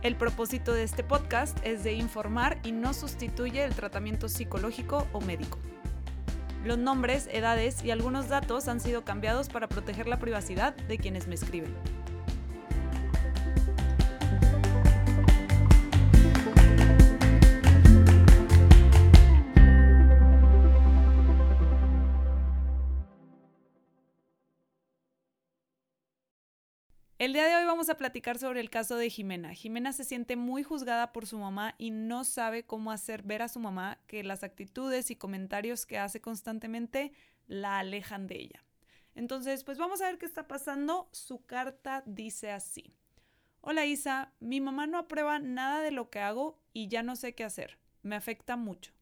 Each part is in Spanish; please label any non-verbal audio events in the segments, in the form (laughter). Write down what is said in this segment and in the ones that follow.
El propósito de este podcast es de informar y no sustituye el tratamiento psicológico o médico. Los nombres, edades y algunos datos han sido cambiados para proteger la privacidad de quienes me escriben. El día de hoy vamos a platicar sobre el caso de Jimena. Jimena se siente muy juzgada por su mamá y no sabe cómo hacer ver a su mamá que las actitudes y comentarios que hace constantemente la alejan de ella. Entonces, pues vamos a ver qué está pasando. Su carta dice así. Hola Isa, mi mamá no aprueba nada de lo que hago y ya no sé qué hacer. Me afecta mucho.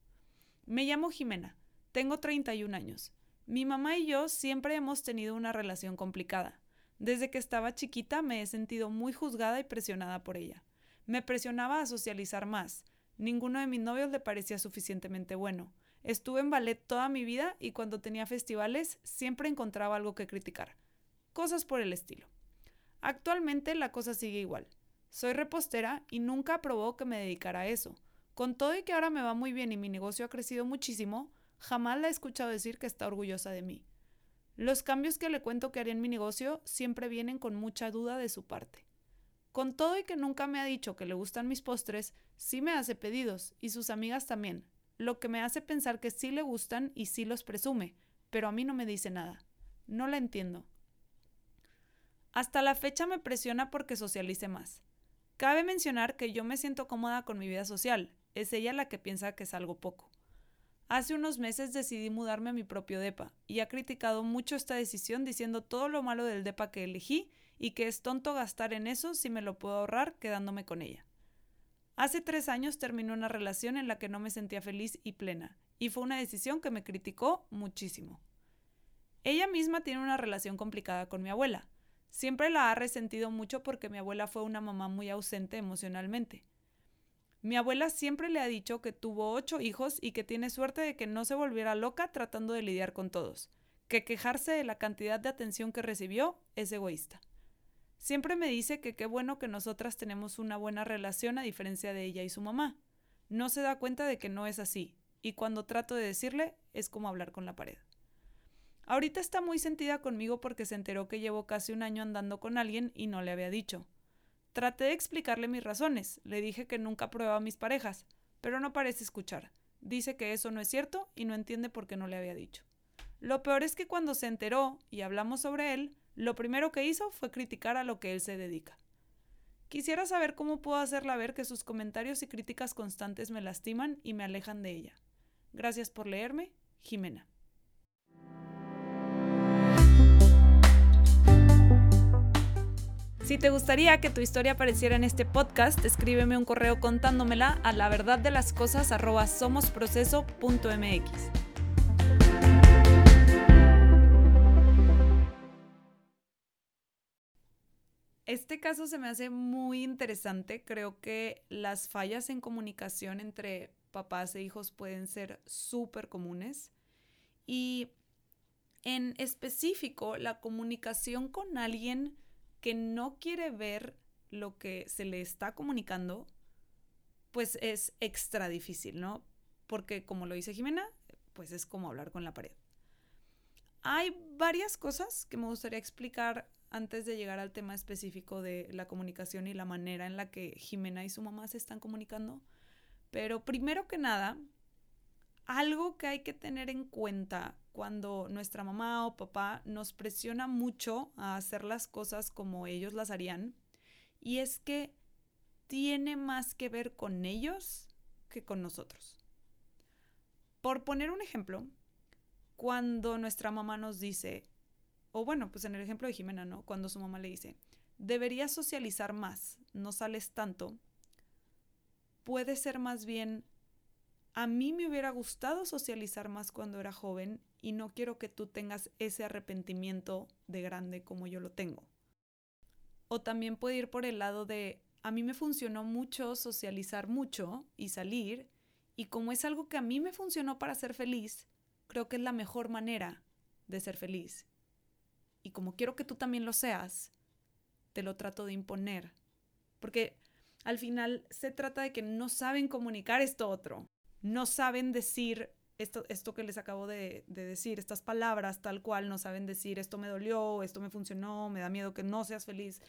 Me llamo Jimena, tengo 31 años. Mi mamá y yo siempre hemos tenido una relación complicada. Desde que estaba chiquita me he sentido muy juzgada y presionada por ella. Me presionaba a socializar más. Ninguno de mis novios le parecía suficientemente bueno. Estuve en ballet toda mi vida y cuando tenía festivales siempre encontraba algo que criticar. Cosas por el estilo. Actualmente la cosa sigue igual. Soy repostera y nunca aprobó que me dedicara a eso. Con todo y que ahora me va muy bien y mi negocio ha crecido muchísimo, jamás la he escuchado decir que está orgullosa de mí. Los cambios que le cuento que haré en mi negocio siempre vienen con mucha duda de su parte. Con todo y que nunca me ha dicho que le gustan mis postres, sí me hace pedidos y sus amigas también, lo que me hace pensar que sí le gustan y sí los presume, pero a mí no me dice nada. No la entiendo. Hasta la fecha me presiona porque socialice más. Cabe mencionar que yo me siento cómoda con mi vida social, es ella la que piensa que es algo poco. Hace unos meses decidí mudarme a mi propio DEPA y ha criticado mucho esta decisión diciendo todo lo malo del DEPA que elegí y que es tonto gastar en eso si me lo puedo ahorrar quedándome con ella. Hace tres años terminó una relación en la que no me sentía feliz y plena, y fue una decisión que me criticó muchísimo. Ella misma tiene una relación complicada con mi abuela. Siempre la ha resentido mucho porque mi abuela fue una mamá muy ausente emocionalmente. Mi abuela siempre le ha dicho que tuvo ocho hijos y que tiene suerte de que no se volviera loca tratando de lidiar con todos, que quejarse de la cantidad de atención que recibió es egoísta. Siempre me dice que qué bueno que nosotras tenemos una buena relación a diferencia de ella y su mamá. No se da cuenta de que no es así, y cuando trato de decirle es como hablar con la pared. Ahorita está muy sentida conmigo porque se enteró que llevo casi un año andando con alguien y no le había dicho. Traté de explicarle mis razones, le dije que nunca prueba a mis parejas, pero no parece escuchar. Dice que eso no es cierto y no entiende por qué no le había dicho. Lo peor es que cuando se enteró y hablamos sobre él, lo primero que hizo fue criticar a lo que él se dedica. Quisiera saber cómo puedo hacerla ver que sus comentarios y críticas constantes me lastiman y me alejan de ella. Gracias por leerme, Jimena. Si te gustaría que tu historia apareciera en este podcast, escríbeme un correo contándomela a la verdad de las cosas somosproceso.mx. Este caso se me hace muy interesante. Creo que las fallas en comunicación entre papás e hijos pueden ser súper comunes. Y en específico, la comunicación con alguien que no quiere ver lo que se le está comunicando, pues es extra difícil, ¿no? Porque como lo dice Jimena, pues es como hablar con la pared. Hay varias cosas que me gustaría explicar antes de llegar al tema específico de la comunicación y la manera en la que Jimena y su mamá se están comunicando. Pero primero que nada, algo que hay que tener en cuenta cuando nuestra mamá o papá nos presiona mucho a hacer las cosas como ellos las harían, y es que tiene más que ver con ellos que con nosotros. Por poner un ejemplo, cuando nuestra mamá nos dice, o bueno, pues en el ejemplo de Jimena, ¿no? Cuando su mamá le dice, deberías socializar más, no sales tanto, puede ser más bien a mí me hubiera gustado socializar más cuando era joven y no quiero que tú tengas ese arrepentimiento de grande como yo lo tengo. O también puede ir por el lado de, a mí me funcionó mucho socializar mucho y salir, y como es algo que a mí me funcionó para ser feliz, creo que es la mejor manera de ser feliz. Y como quiero que tú también lo seas, te lo trato de imponer. Porque al final se trata de que no saben comunicar esto otro no saben decir esto, esto que les acabo de, decir, estas palabras tal cual, no saben decir esto me dolió, esto me funcionó, me da miedo que no seas feliz.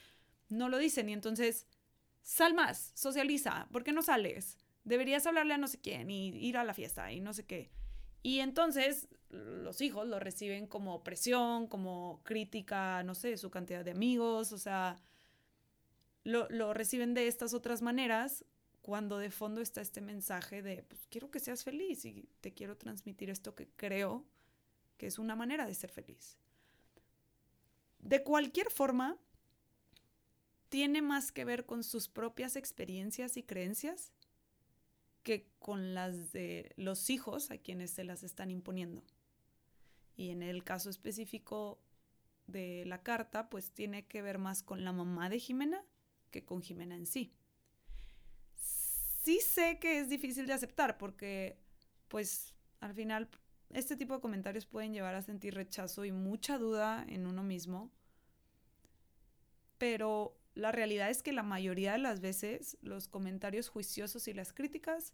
No lo dicen y entonces, sal más, socializa, ¿por qué no sales? Deberías hablarle a no sé quién y ir a la fiesta y no sé qué. Y entonces los hijos lo reciben como presión, como crítica, no sé, su cantidad de amigos, o sea, lo, lo reciben de estas otras maneras cuando de fondo está este mensaje de, pues quiero que seas feliz y te quiero transmitir esto que creo que es una manera de ser feliz. De cualquier forma, tiene más que ver con sus propias experiencias y creencias que con las de los hijos a quienes se las están imponiendo. Y en el caso específico de la carta, pues tiene que ver más con la mamá de Jimena que con Jimena en sí sí sé que es difícil de aceptar porque, pues, al final este tipo de comentarios pueden llevar a sentir rechazo y mucha duda en uno mismo. Pero la realidad es que la mayoría de las veces los comentarios juiciosos y las críticas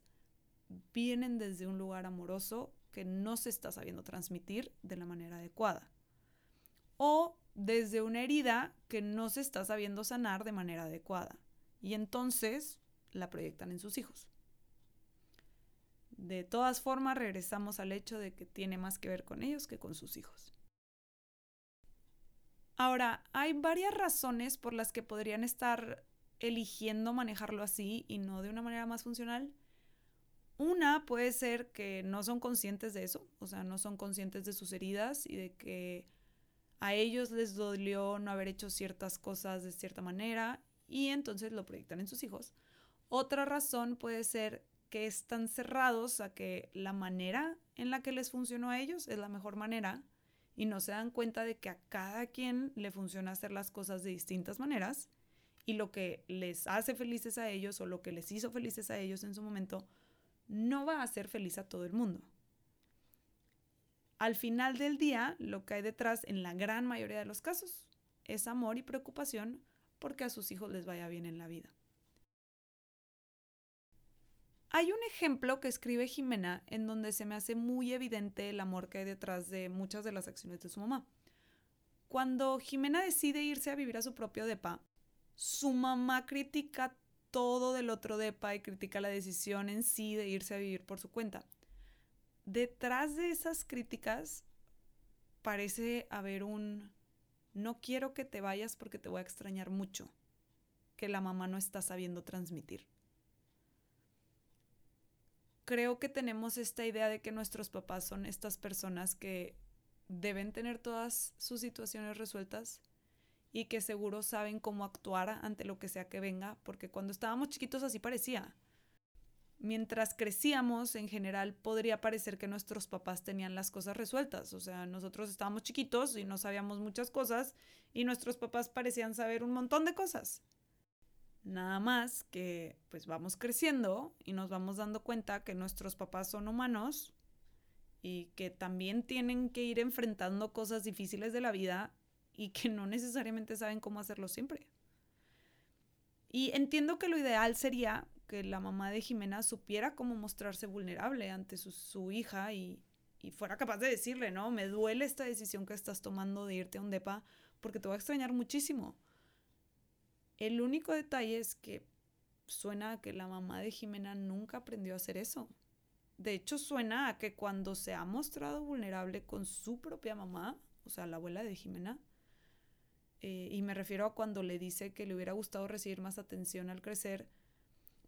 vienen desde un lugar amoroso que no se está sabiendo transmitir de la manera adecuada. O desde una herida que no se está sabiendo sanar de manera adecuada. Y entonces la proyectan en sus hijos. De todas formas, regresamos al hecho de que tiene más que ver con ellos que con sus hijos. Ahora, hay varias razones por las que podrían estar eligiendo manejarlo así y no de una manera más funcional. Una puede ser que no son conscientes de eso, o sea, no son conscientes de sus heridas y de que a ellos les dolió no haber hecho ciertas cosas de cierta manera y entonces lo proyectan en sus hijos. Otra razón puede ser que están cerrados a que la manera en la que les funcionó a ellos es la mejor manera y no se dan cuenta de que a cada quien le funciona hacer las cosas de distintas maneras y lo que les hace felices a ellos o lo que les hizo felices a ellos en su momento no va a hacer feliz a todo el mundo. Al final del día, lo que hay detrás en la gran mayoría de los casos es amor y preocupación porque a sus hijos les vaya bien en la vida. Hay un ejemplo que escribe Jimena en donde se me hace muy evidente el amor que hay detrás de muchas de las acciones de su mamá. Cuando Jimena decide irse a vivir a su propio depa, su mamá critica todo del otro depa y critica la decisión en sí de irse a vivir por su cuenta. Detrás de esas críticas parece haber un no quiero que te vayas porque te voy a extrañar mucho, que la mamá no está sabiendo transmitir creo que tenemos esta idea de que nuestros papás son estas personas que deben tener todas sus situaciones resueltas y que seguro saben cómo actuar ante lo que sea que venga, porque cuando estábamos chiquitos así parecía. Mientras crecíamos, en general, podría parecer que nuestros papás tenían las cosas resueltas. O sea, nosotros estábamos chiquitos y no sabíamos muchas cosas y nuestros papás parecían saber un montón de cosas. Nada más que pues vamos creciendo y nos vamos dando cuenta que nuestros papás son humanos y que también tienen que ir enfrentando cosas difíciles de la vida y que no necesariamente saben cómo hacerlo siempre. Y entiendo que lo ideal sería que la mamá de Jimena supiera cómo mostrarse vulnerable ante su, su hija y, y fuera capaz de decirle, no, me duele esta decisión que estás tomando de irte a un DEPA porque te voy a extrañar muchísimo. El único detalle es que suena a que la mamá de Jimena nunca aprendió a hacer eso. De hecho, suena a que cuando se ha mostrado vulnerable con su propia mamá, o sea, la abuela de Jimena, eh, y me refiero a cuando le dice que le hubiera gustado recibir más atención al crecer,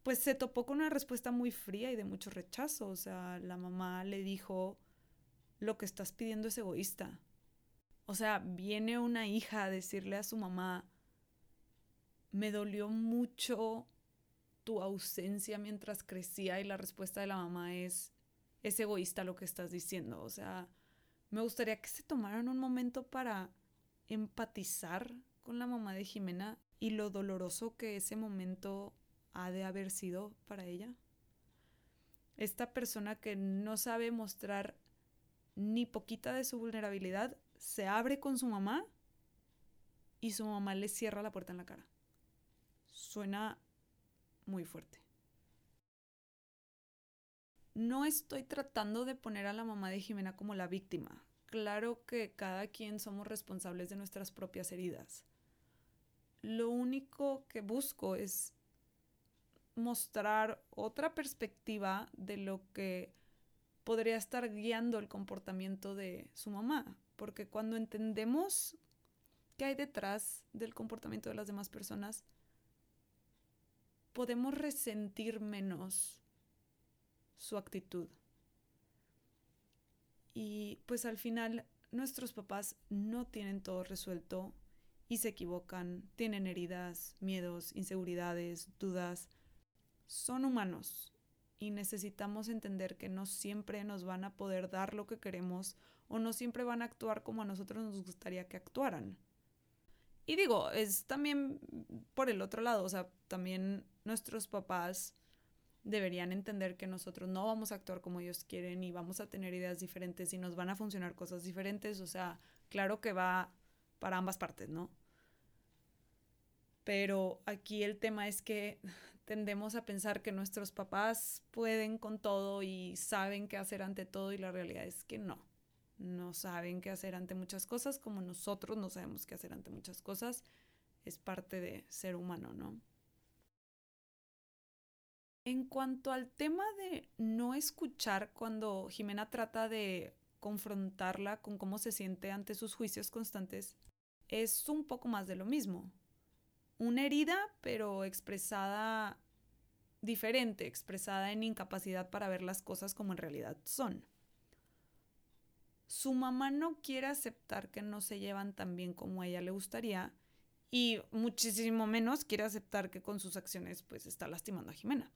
pues se topó con una respuesta muy fría y de mucho rechazo. O sea, la mamá le dijo, lo que estás pidiendo es egoísta. O sea, viene una hija a decirle a su mamá, me dolió mucho tu ausencia mientras crecía y la respuesta de la mamá es, es egoísta lo que estás diciendo. O sea, me gustaría que se tomaran un momento para empatizar con la mamá de Jimena y lo doloroso que ese momento ha de haber sido para ella. Esta persona que no sabe mostrar ni poquita de su vulnerabilidad se abre con su mamá y su mamá le cierra la puerta en la cara. Suena muy fuerte. No estoy tratando de poner a la mamá de Jimena como la víctima. Claro que cada quien somos responsables de nuestras propias heridas. Lo único que busco es mostrar otra perspectiva de lo que podría estar guiando el comportamiento de su mamá. Porque cuando entendemos qué hay detrás del comportamiento de las demás personas, podemos resentir menos su actitud. Y pues al final nuestros papás no tienen todo resuelto y se equivocan, tienen heridas, miedos, inseguridades, dudas. Son humanos y necesitamos entender que no siempre nos van a poder dar lo que queremos o no siempre van a actuar como a nosotros nos gustaría que actuaran. Y digo, es también por el otro lado, o sea, también nuestros papás deberían entender que nosotros no vamos a actuar como ellos quieren y vamos a tener ideas diferentes y nos van a funcionar cosas diferentes, o sea, claro que va para ambas partes, ¿no? Pero aquí el tema es que (laughs) tendemos a pensar que nuestros papás pueden con todo y saben qué hacer ante todo y la realidad es que no. No saben qué hacer ante muchas cosas como nosotros no sabemos qué hacer ante muchas cosas. Es parte de ser humano, ¿no? En cuanto al tema de no escuchar cuando Jimena trata de confrontarla con cómo se siente ante sus juicios constantes, es un poco más de lo mismo una herida, pero expresada diferente, expresada en incapacidad para ver las cosas como en realidad son. Su mamá no quiere aceptar que no se llevan tan bien como a ella le gustaría y muchísimo menos quiere aceptar que con sus acciones pues está lastimando a Jimena.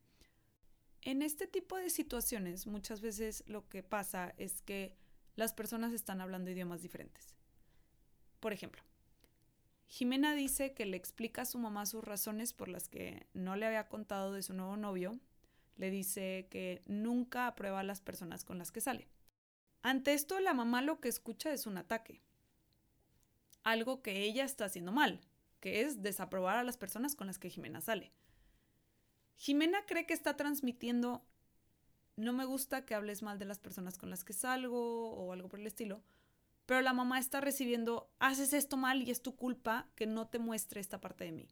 En este tipo de situaciones muchas veces lo que pasa es que las personas están hablando idiomas diferentes. Por ejemplo, Jimena dice que le explica a su mamá sus razones por las que no le había contado de su nuevo novio. Le dice que nunca aprueba a las personas con las que sale. Ante esto, la mamá lo que escucha es un ataque. Algo que ella está haciendo mal, que es desaprobar a las personas con las que Jimena sale. Jimena cree que está transmitiendo no me gusta que hables mal de las personas con las que salgo o algo por el estilo, pero la mamá está recibiendo, haces esto mal y es tu culpa que no te muestre esta parte de mí.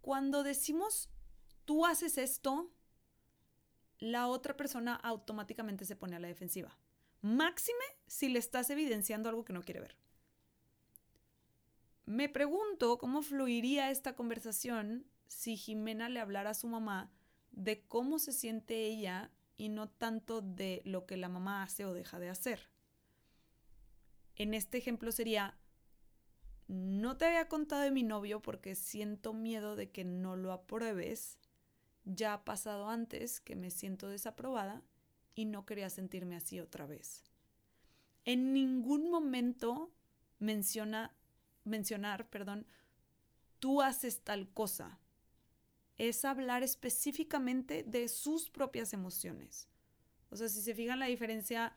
Cuando decimos, tú haces esto, la otra persona automáticamente se pone a la defensiva. Máxime si le estás evidenciando algo que no quiere ver. Me pregunto cómo fluiría esta conversación si Jimena le hablara a su mamá de cómo se siente ella y no tanto de lo que la mamá hace o deja de hacer. En este ejemplo sería, no te había contado de mi novio porque siento miedo de que no lo apruebes. Ya ha pasado antes que me siento desaprobada y no quería sentirme así otra vez. En ningún momento menciona, mencionar, perdón, tú haces tal cosa. Es hablar específicamente de sus propias emociones. O sea, si se fijan la diferencia,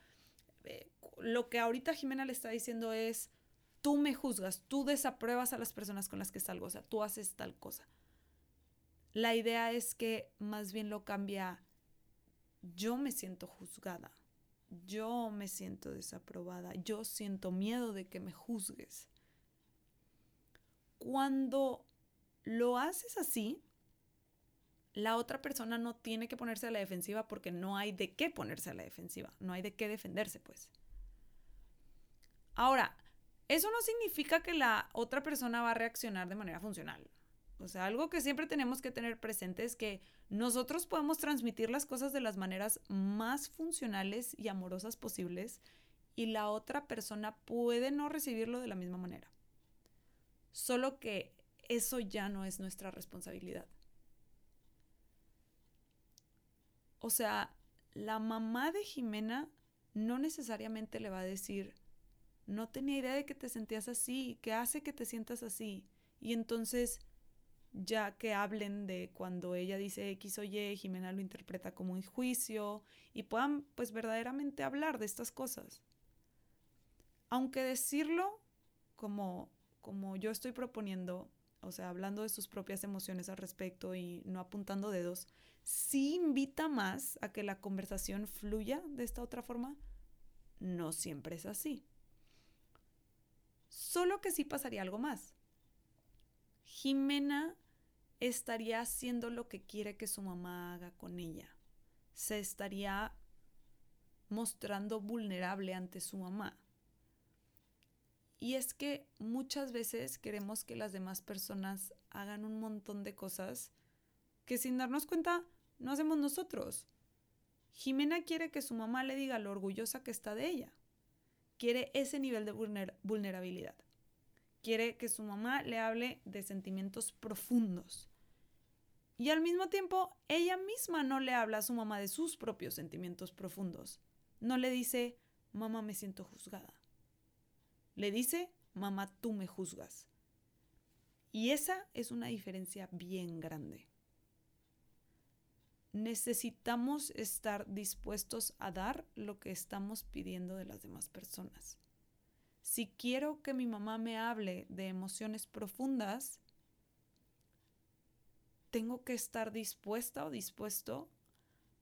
eh, lo que ahorita Jimena le está diciendo es, tú me juzgas, tú desapruebas a las personas con las que salgo, o sea, tú haces tal cosa. La idea es que más bien lo cambia, yo me siento juzgada, yo me siento desaprobada, yo siento miedo de que me juzgues. Cuando lo haces así, la otra persona no tiene que ponerse a la defensiva porque no hay de qué ponerse a la defensiva, no hay de qué defenderse, pues. Ahora, eso no significa que la otra persona va a reaccionar de manera funcional. O sea, algo que siempre tenemos que tener presente es que nosotros podemos transmitir las cosas de las maneras más funcionales y amorosas posibles y la otra persona puede no recibirlo de la misma manera. Solo que eso ya no es nuestra responsabilidad. O sea, la mamá de Jimena no necesariamente le va a decir, no tenía idea de que te sentías así, ¿qué hace que te sientas así? Y entonces, ya que hablen de cuando ella dice X o Y, Jimena lo interpreta como un juicio y puedan pues verdaderamente hablar de estas cosas. Aunque decirlo como, como yo estoy proponiendo, o sea, hablando de sus propias emociones al respecto y no apuntando dedos, sí invita más a que la conversación fluya de esta otra forma. No siempre es así. Solo que sí pasaría algo más. Jimena estaría haciendo lo que quiere que su mamá haga con ella. Se estaría mostrando vulnerable ante su mamá. Y es que muchas veces queremos que las demás personas hagan un montón de cosas que sin darnos cuenta no hacemos nosotros. Jimena quiere que su mamá le diga lo orgullosa que está de ella quiere ese nivel de vulnerabilidad. Quiere que su mamá le hable de sentimientos profundos. Y al mismo tiempo, ella misma no le habla a su mamá de sus propios sentimientos profundos. No le dice, mamá me siento juzgada. Le dice, mamá tú me juzgas. Y esa es una diferencia bien grande necesitamos estar dispuestos a dar lo que estamos pidiendo de las demás personas. Si quiero que mi mamá me hable de emociones profundas, tengo que estar dispuesta o dispuesto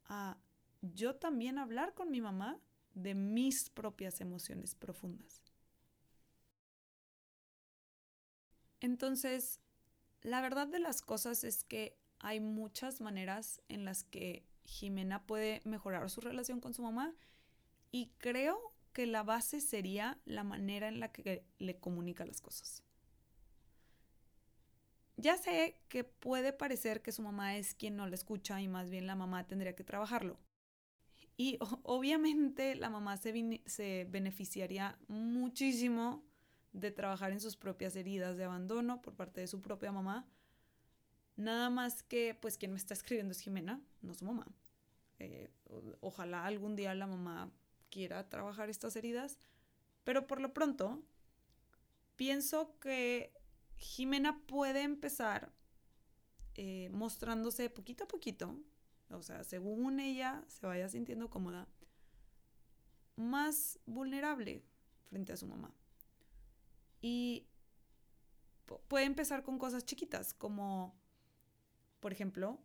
a yo también hablar con mi mamá de mis propias emociones profundas. Entonces, la verdad de las cosas es que hay muchas maneras en las que Jimena puede mejorar su relación con su mamá y creo que la base sería la manera en la que le comunica las cosas. Ya sé que puede parecer que su mamá es quien no la escucha y más bien la mamá tendría que trabajarlo. Y obviamente la mamá se, se beneficiaría muchísimo de trabajar en sus propias heridas de abandono por parte de su propia mamá, Nada más que, pues, quien me está escribiendo es Jimena, no su mamá. Eh, ojalá algún día la mamá quiera trabajar estas heridas, pero por lo pronto pienso que Jimena puede empezar eh, mostrándose poquito a poquito, o sea, según ella se vaya sintiendo cómoda, más vulnerable frente a su mamá. Y puede empezar con cosas chiquitas, como por ejemplo,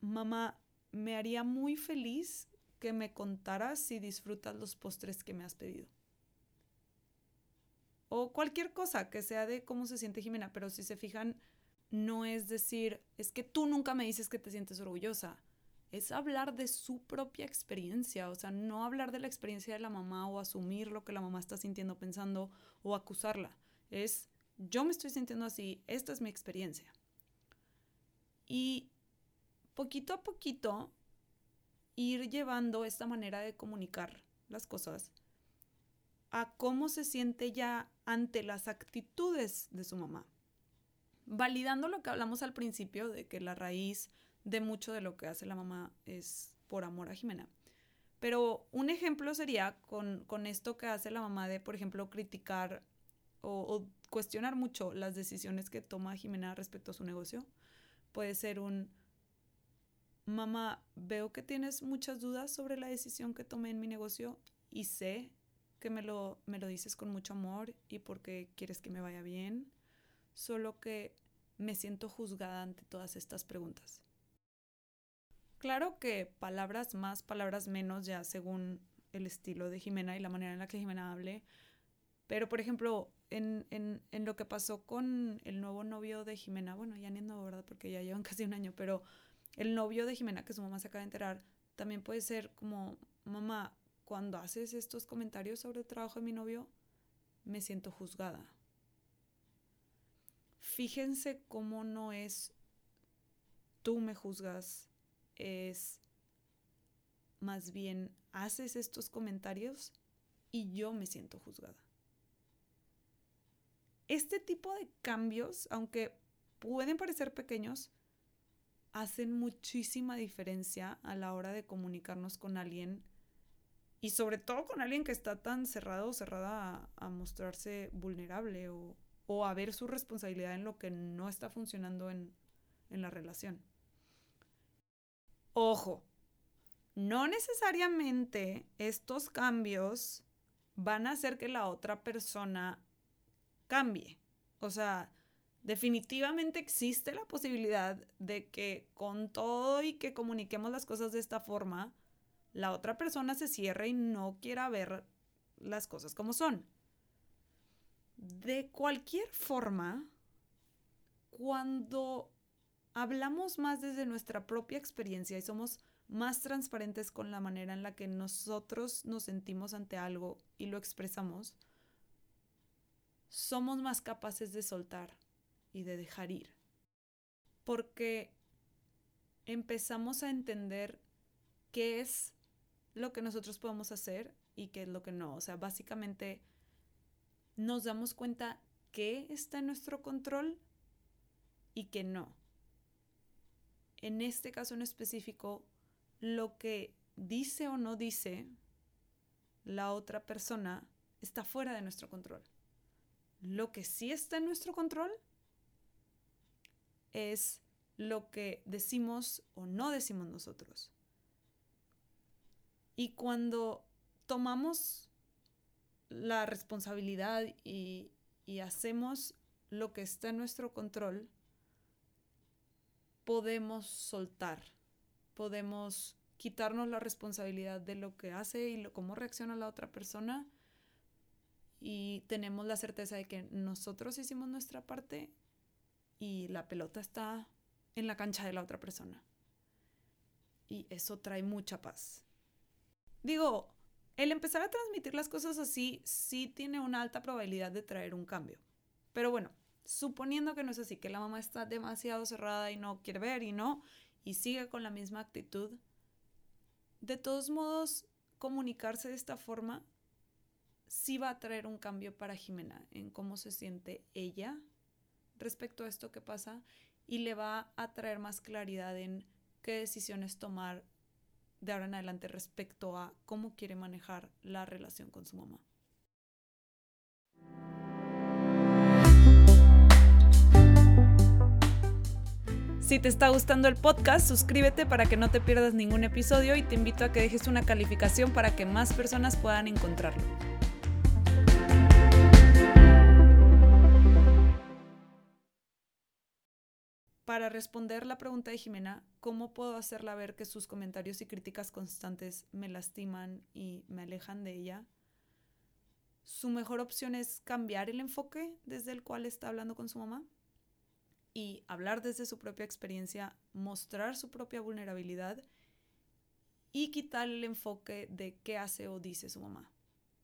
mamá, me haría muy feliz que me contaras si disfrutas los postres que me has pedido. O cualquier cosa que sea de cómo se siente Jimena, pero si se fijan, no es decir, es que tú nunca me dices que te sientes orgullosa. Es hablar de su propia experiencia, o sea, no hablar de la experiencia de la mamá o asumir lo que la mamá está sintiendo, pensando o acusarla. Es, yo me estoy sintiendo así, esta es mi experiencia. Y poquito a poquito ir llevando esta manera de comunicar las cosas a cómo se siente ya ante las actitudes de su mamá. Validando lo que hablamos al principio de que la raíz de mucho de lo que hace la mamá es por amor a Jimena. Pero un ejemplo sería con, esto que hace la mamá de, por ejemplo, criticar o, o, cuestionar mucho las decisiones que toma Jimena respecto a su negocio. Puede ser un, mamá, veo que tienes muchas dudas sobre la decisión que tomé en mi negocio y sé que me lo, me lo dices con mucho amor y porque quieres que me vaya bien, solo que me siento juzgada ante todas estas preguntas. Claro que palabras más, palabras menos, ya según el estilo de Jimena y la manera en la que Jimena hable, pero por ejemplo, en, en, en, lo que pasó con el nuevo novio de Jimena, bueno, ya ni es nuevo, ¿verdad? Porque ya llevan (laughs) casi un año, pero el novio de Jimena, que su mamá se acaba de enterar, también puede ser como, mamá, cuando haces estos comentarios sobre el trabajo de mi novio, me siento juzgada. Fíjense cómo no es tú me juzgas, es más bien haces estos comentarios y yo me siento juzgada. Este tipo de cambios, aunque pueden parecer pequeños, hacen muchísima diferencia a la hora de comunicarnos con alguien y sobre todo con alguien que está tan cerrado o cerrada a, mostrarse vulnerable o, a ver su responsabilidad en lo que no está funcionando en, en la relación. Ojo, no necesariamente estos cambios van a hacer que la otra persona cambie. O sea, definitivamente existe la posibilidad de que con todo y que comuniquemos las cosas de esta forma, la otra persona se cierre y no quiera ver las cosas como son. De cualquier forma, cuando hablamos más desde nuestra propia experiencia y somos más transparentes con la manera en la que nosotros nos sentimos ante algo y lo expresamos, somos más capaces de soltar y de dejar ir. Porque empezamos a entender qué es lo que nosotros podemos hacer y qué es lo que no. O sea, básicamente nos damos cuenta qué está en nuestro control y qué no. En este caso en específico, lo que dice o no dice la otra persona está fuera de nuestro control. Lo que sí está en nuestro control es lo que decimos o no decimos nosotros. Y cuando tomamos la responsabilidad y, hacemos lo que está en nuestro control, podemos soltar, podemos quitarnos la responsabilidad de lo que hace y cómo reacciona la otra persona y tenemos la certeza de que nosotros hicimos nuestra parte y la pelota está en la cancha de la otra persona. Y eso trae mucha paz. Digo, el empezar a transmitir las cosas así sí tiene una alta probabilidad de traer un cambio. Pero bueno, suponiendo que no es así, que la mamá está demasiado cerrada y no quiere ver y no, y sigue con la misma actitud, de todos modos, comunicarse de esta forma sí va a traer un cambio para Jimena en cómo se siente ella respecto a esto que pasa y le va a traer más claridad en qué decisiones tomar de ahora en adelante respecto a cómo quiere manejar la relación con su mamá. Si te está gustando el podcast, suscríbete para que no te pierdas ningún episodio y te invito a que dejes una calificación para que más personas puedan encontrarlo. para responder la pregunta de Jimena, ¿cómo puedo hacerla ver que sus comentarios y críticas constantes me lastiman y me alejan de ella? Su mejor opción es cambiar el enfoque desde el cual está hablando con su mamá y hablar desde su propia experiencia, mostrar su propia vulnerabilidad y quitar el enfoque de qué hace o dice su mamá.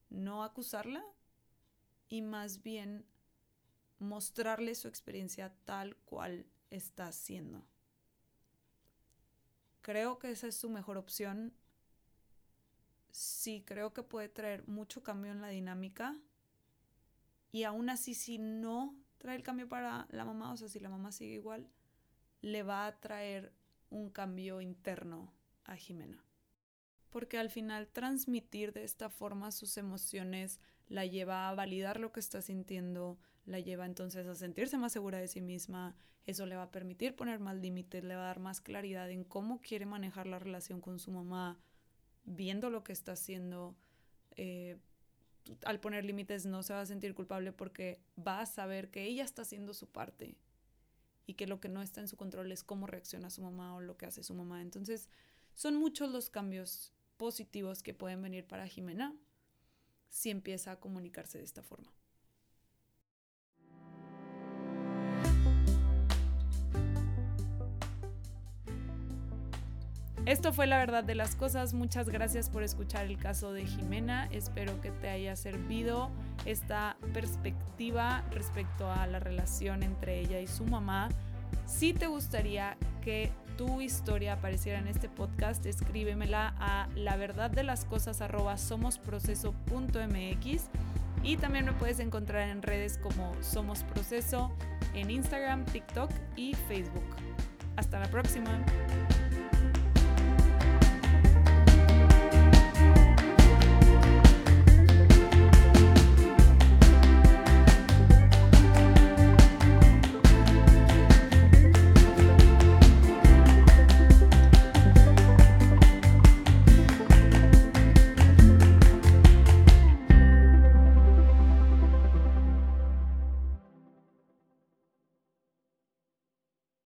No acusarla y más bien mostrarle su experiencia tal cual está haciendo. Creo que esa es su mejor opción. Sí, creo que puede traer mucho cambio en la dinámica. Y aún así, si no trae el cambio para la mamá, o sea, si la mamá sigue igual, le va a traer un cambio interno a Jimena. Porque al final transmitir de esta forma sus emociones la lleva a validar lo que está sintiendo, la lleva entonces a sentirse más segura de sí misma. Eso le va a permitir poner más límites, le va a dar más claridad en cómo quiere manejar la relación con su mamá, viendo lo que está haciendo. Eh, al poner límites no se va a sentir culpable porque va a saber que ella está haciendo su parte y que lo que no está en su control es cómo reacciona su mamá o lo que hace su mamá. Entonces, son muchos los cambios positivos que pueden venir para Jimena si empieza a comunicarse de esta forma. Esto fue la verdad de las cosas. Muchas gracias por escuchar el caso de Jimena. Espero que te haya servido esta perspectiva respecto a la relación entre ella y su mamá. Si te gustaría que tu historia apareciera en este podcast, escríbemela a la verdad de las cosas somosproceso.mx y también me puedes encontrar en redes como Somos Proceso en Instagram, TikTok y Facebook. Hasta la próxima.